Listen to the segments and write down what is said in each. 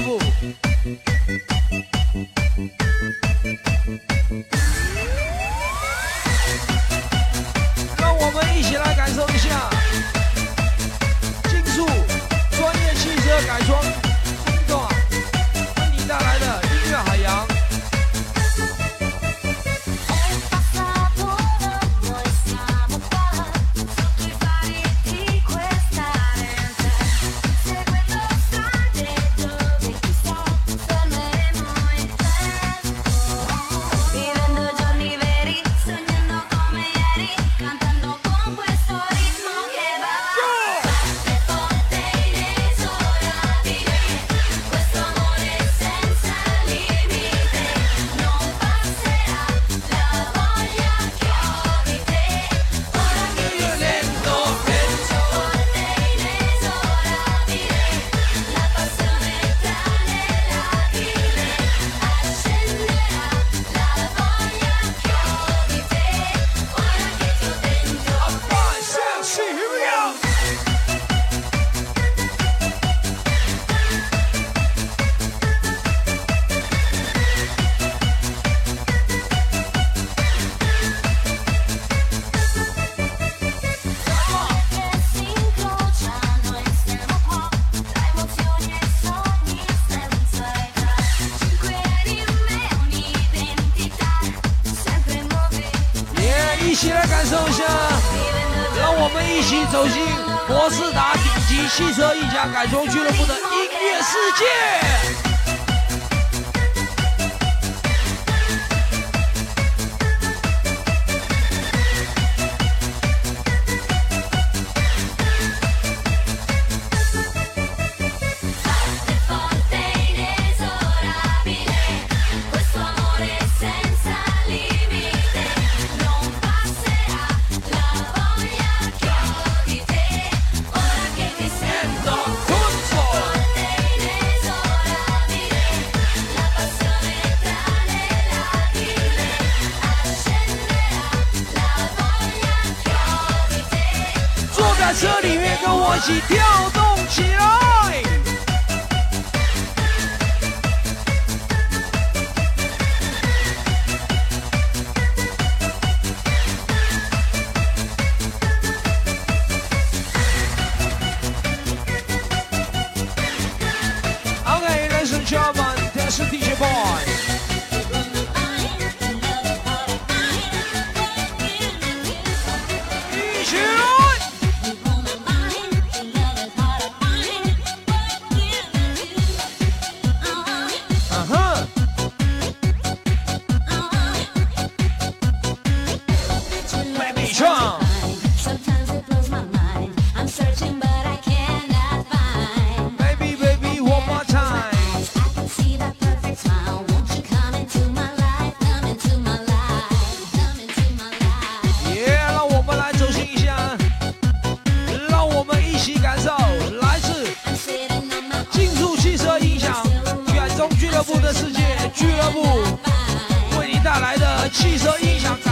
装一起来感受一下，让我们一起走进博士达顶级汽车一家改装俱乐部的音乐世界。为你带来的汽车音响。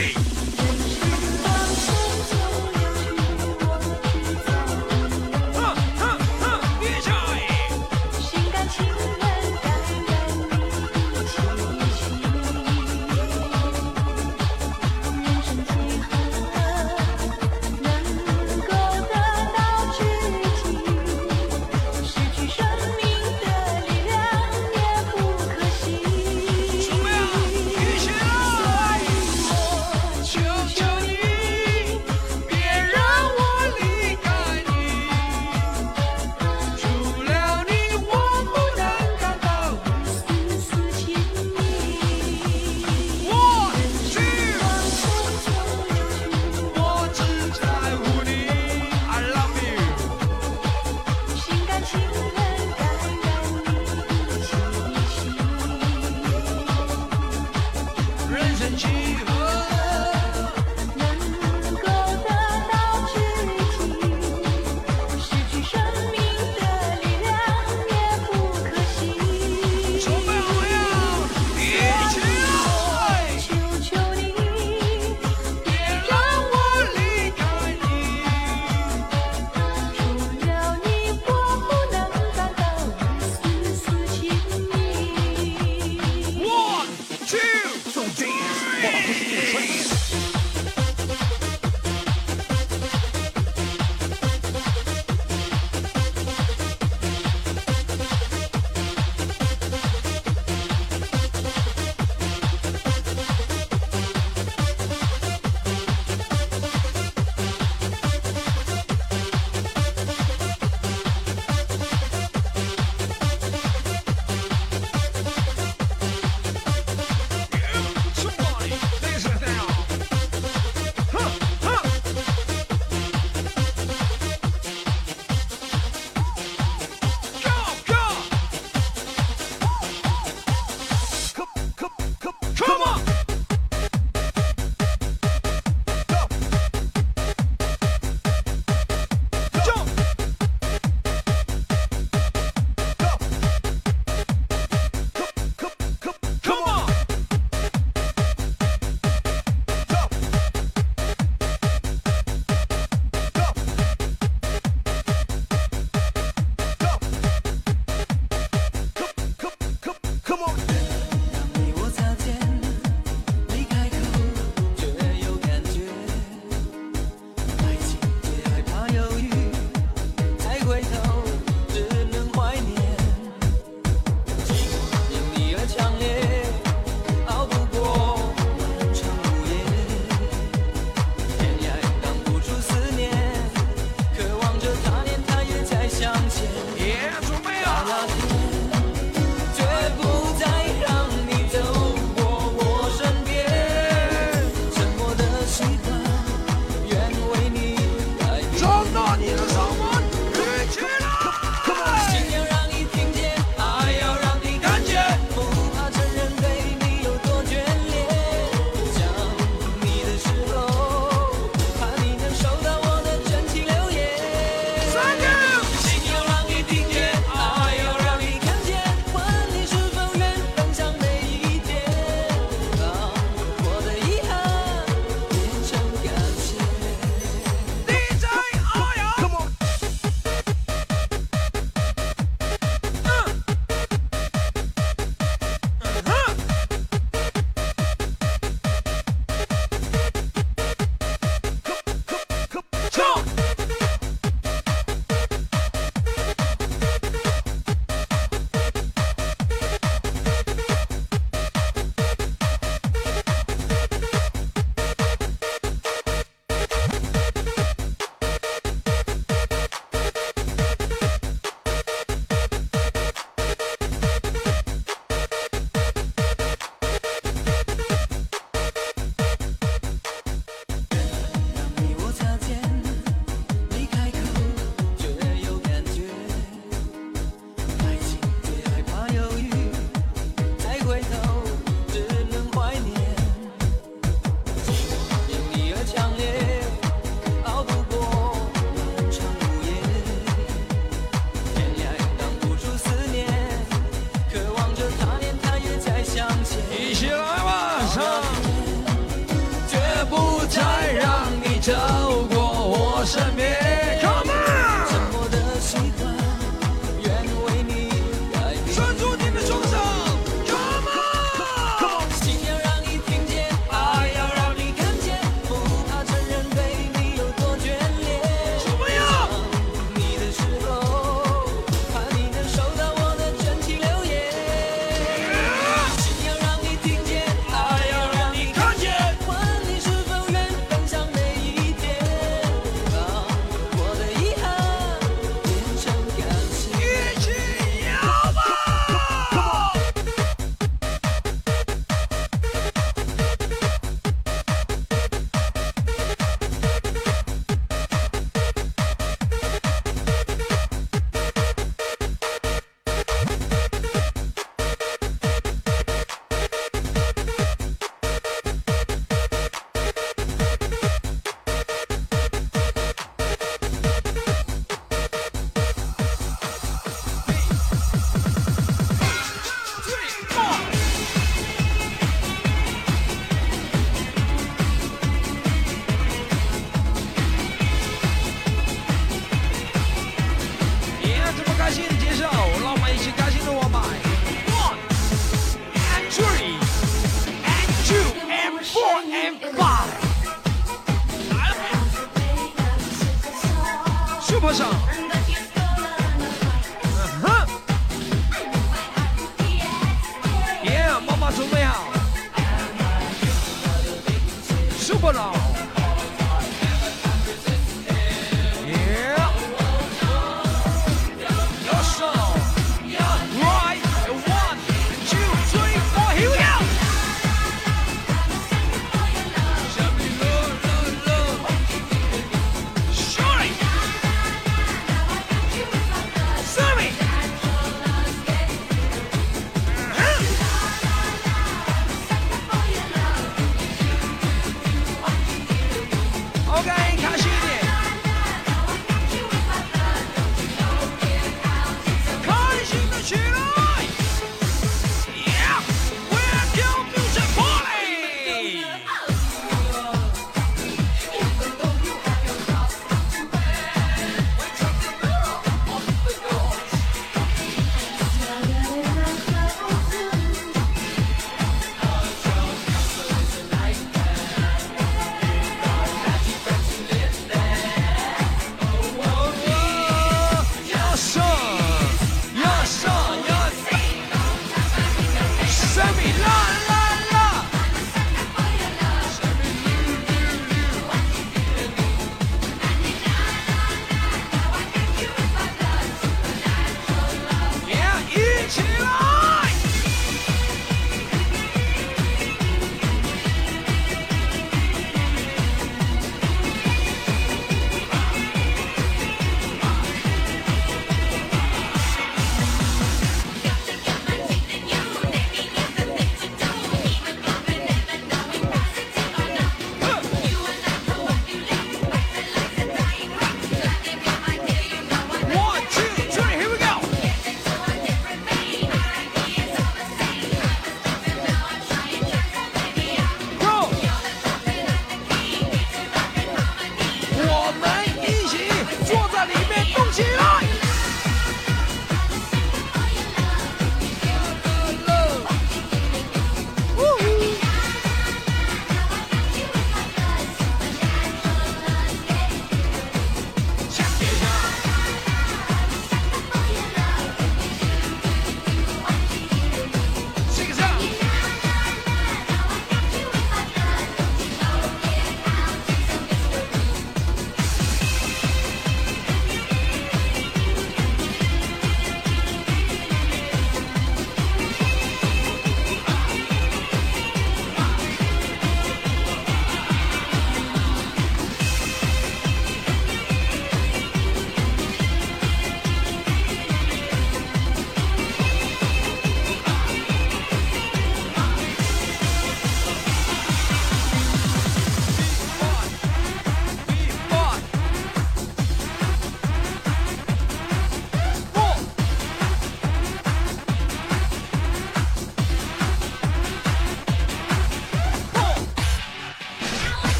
Three.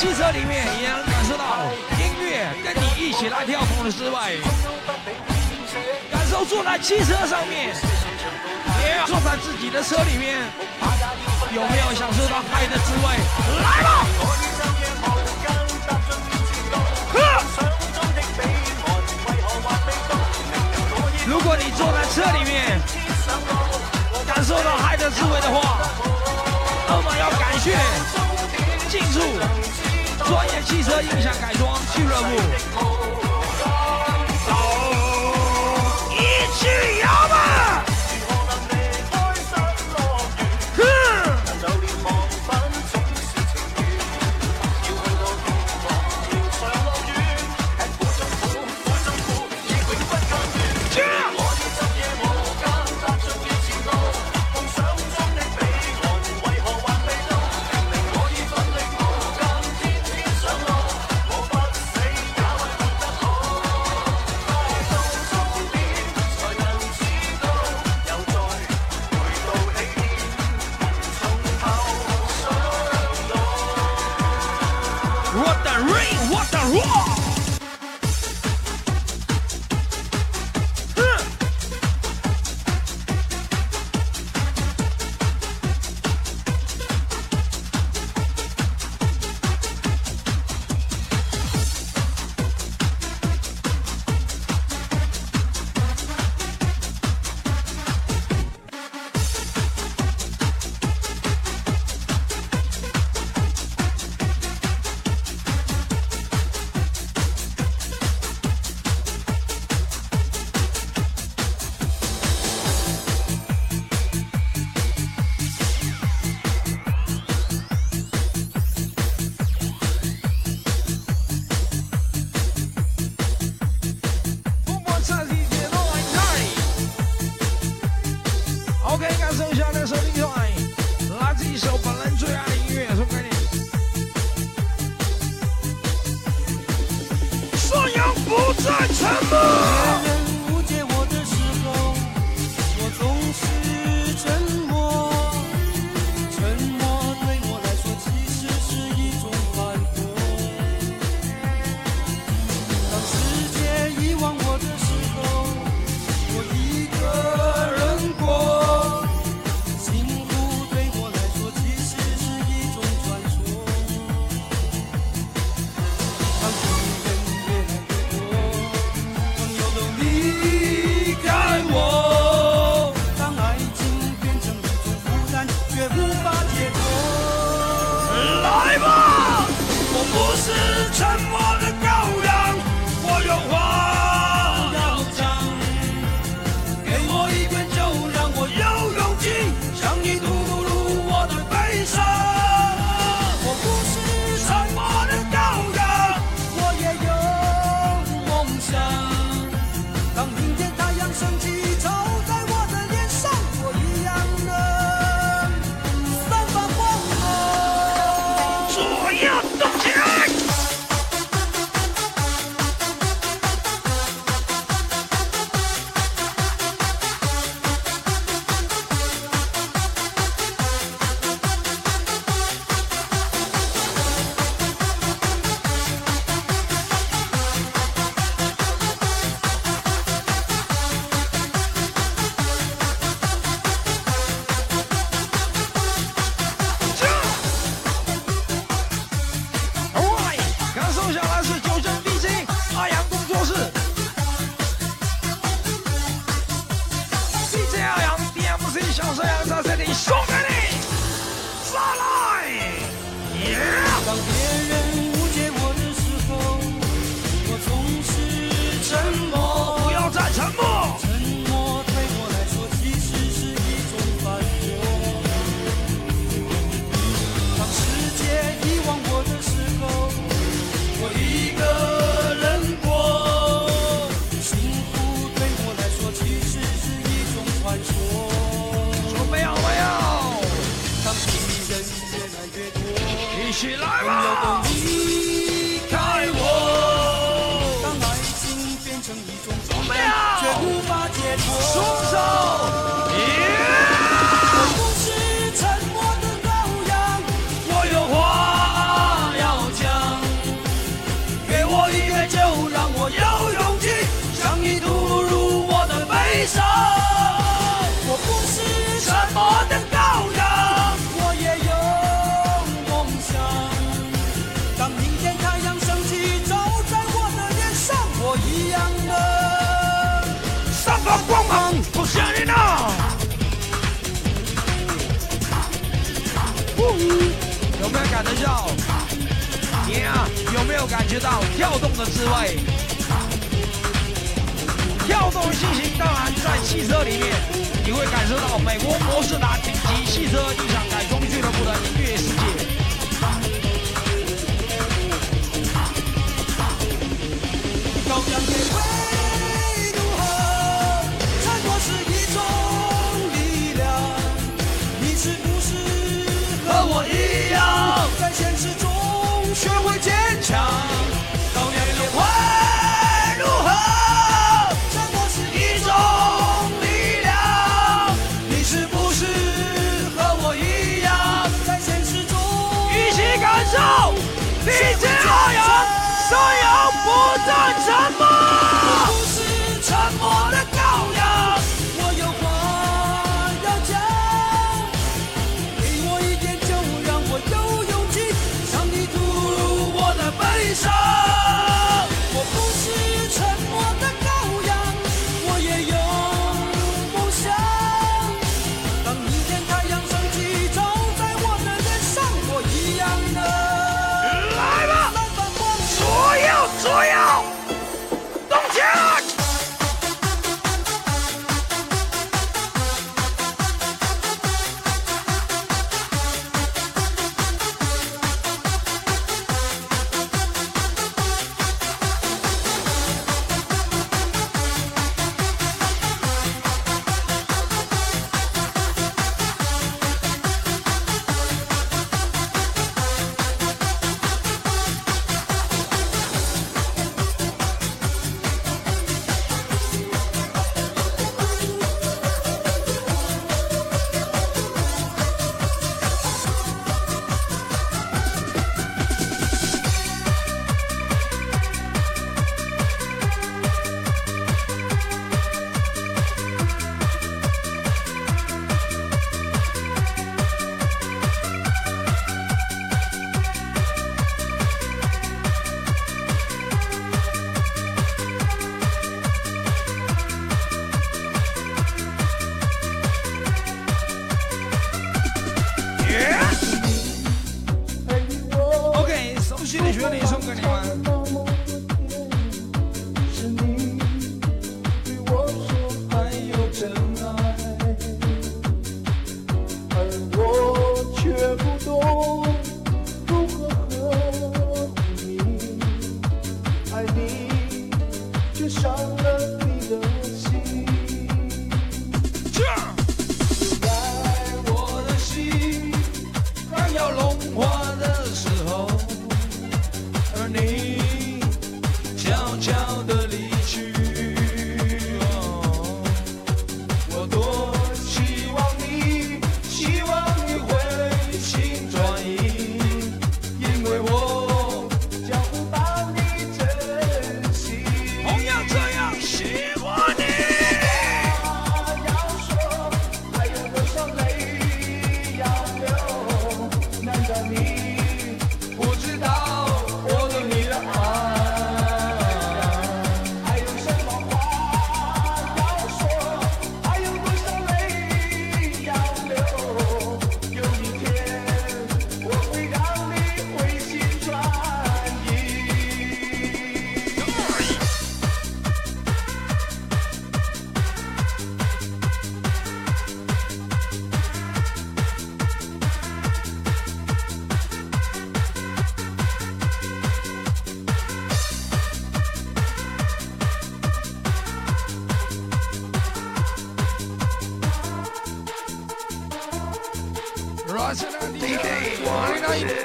汽车里面也能感受到音乐跟你一起来跳动的滋味，感受坐在汽车上面，坐在自己的车里面，有没有享受到嗨的滋味？来吧！如果你坐在车里面，感受到嗨的滋味的话，那么要感谢进入。专业汽车音响改装俱乐部。It's a! 到跳动的滋味，跳动心情。当然，在汽车里面，你会感受到美国摩士达顶级汽车音响改装俱乐部的音乐世界。高扬铁胃怒吼，沉默是一种力量。你是。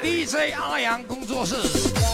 DJ 阿阳工作室。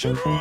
children.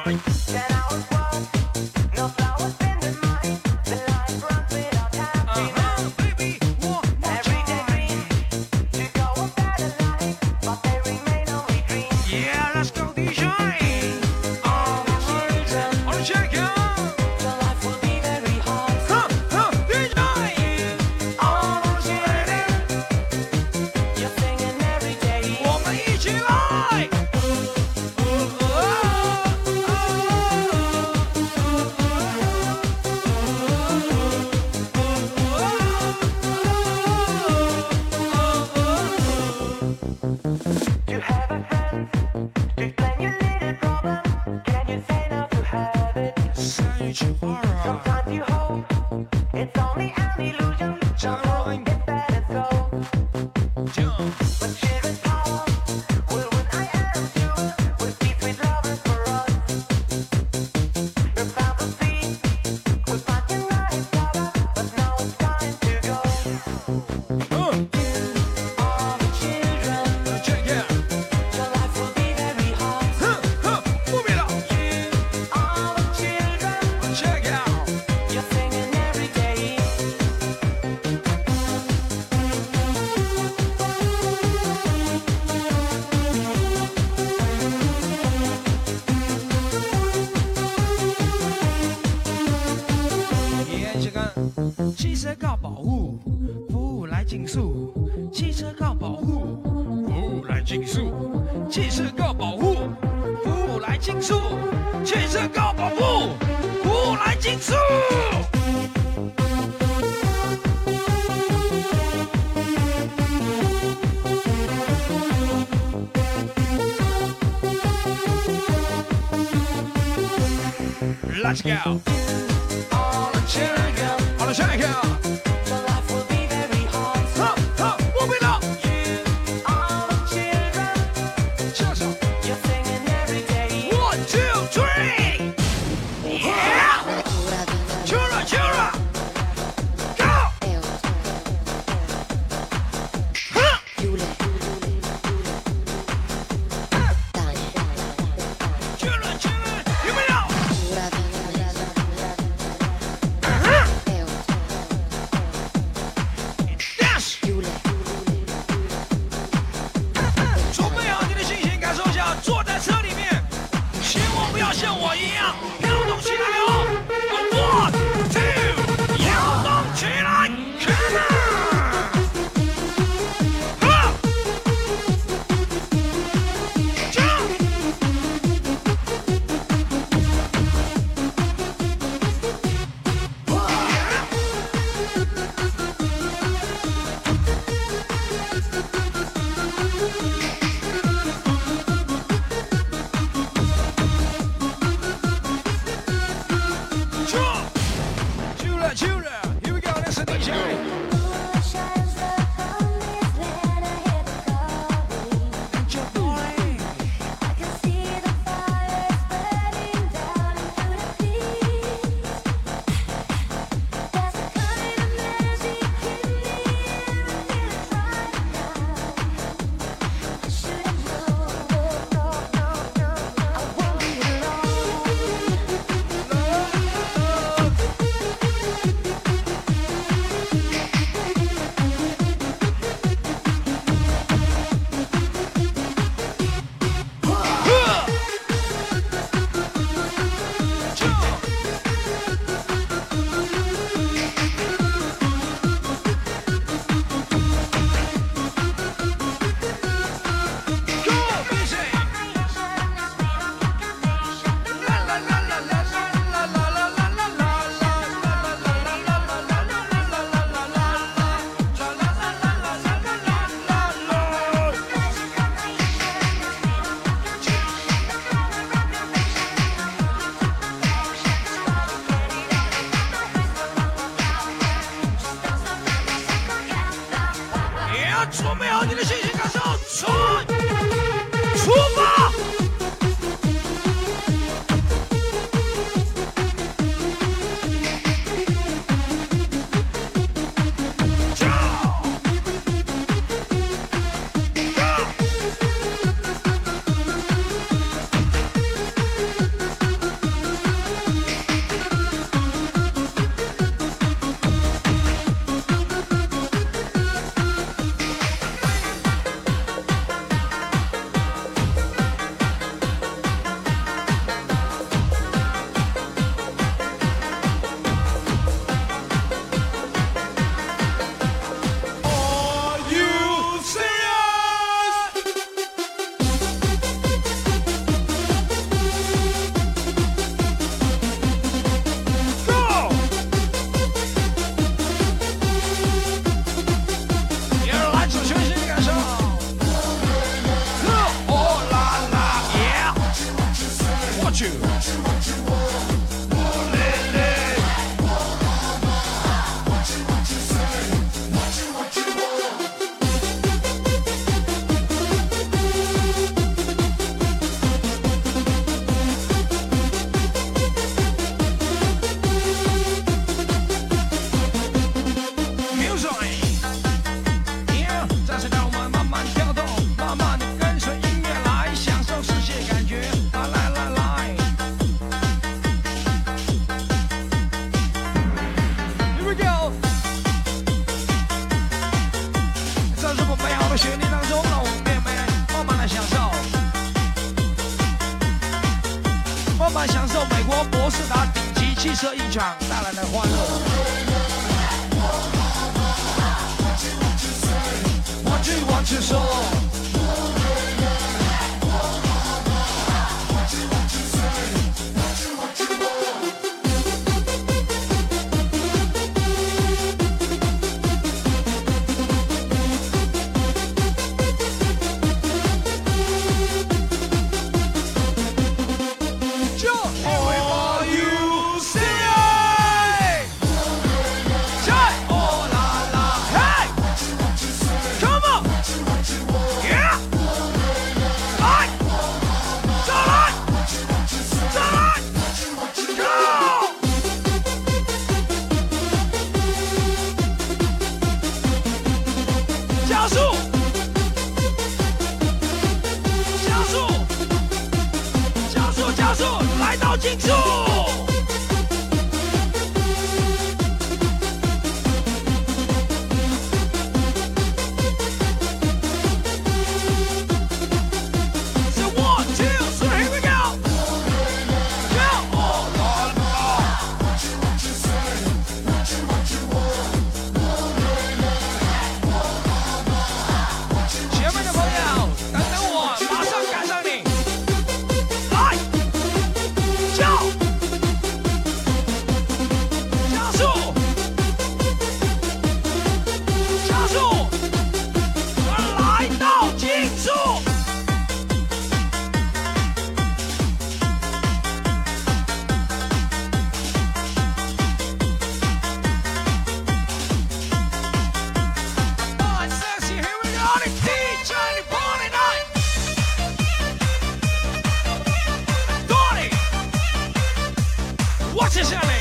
接下来。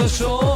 的手。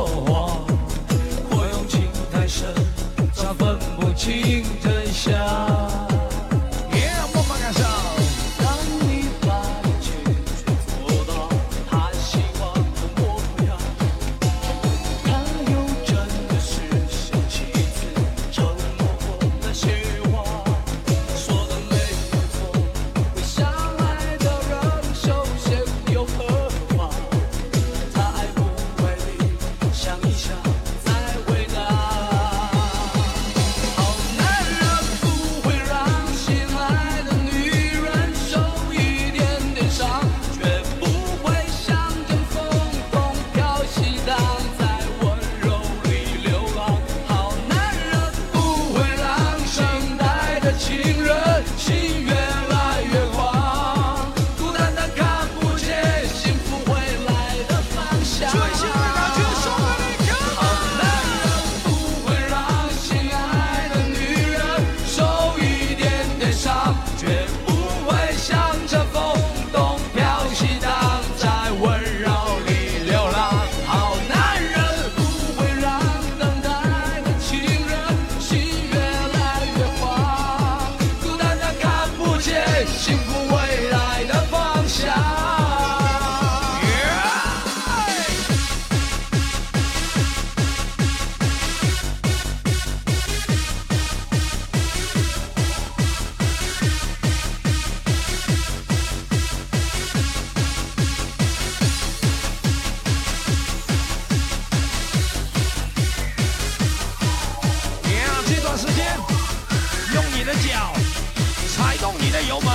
我们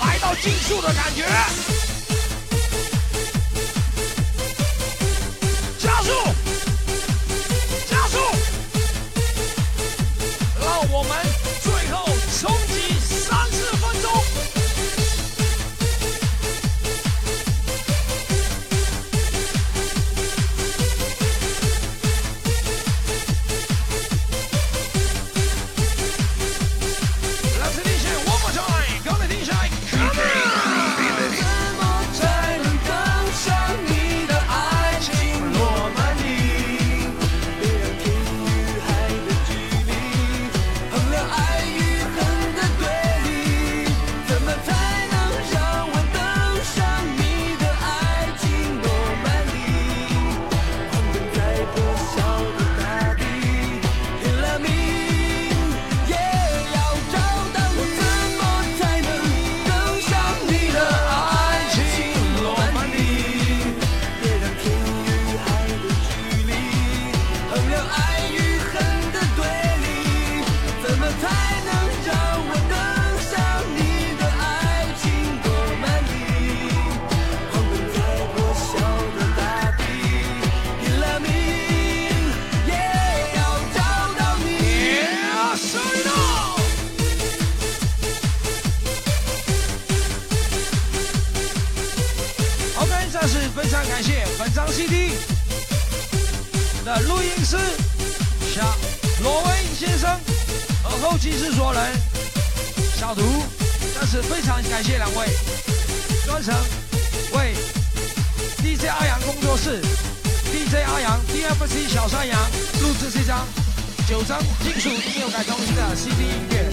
来到竞速的感觉。先生和后期制作人小图，在此非常感谢两位，专程为 DJ 阿阳工作室、DJ 阿阳、DFC 小山羊录制这张九张金属音乐改装的 CD 音乐。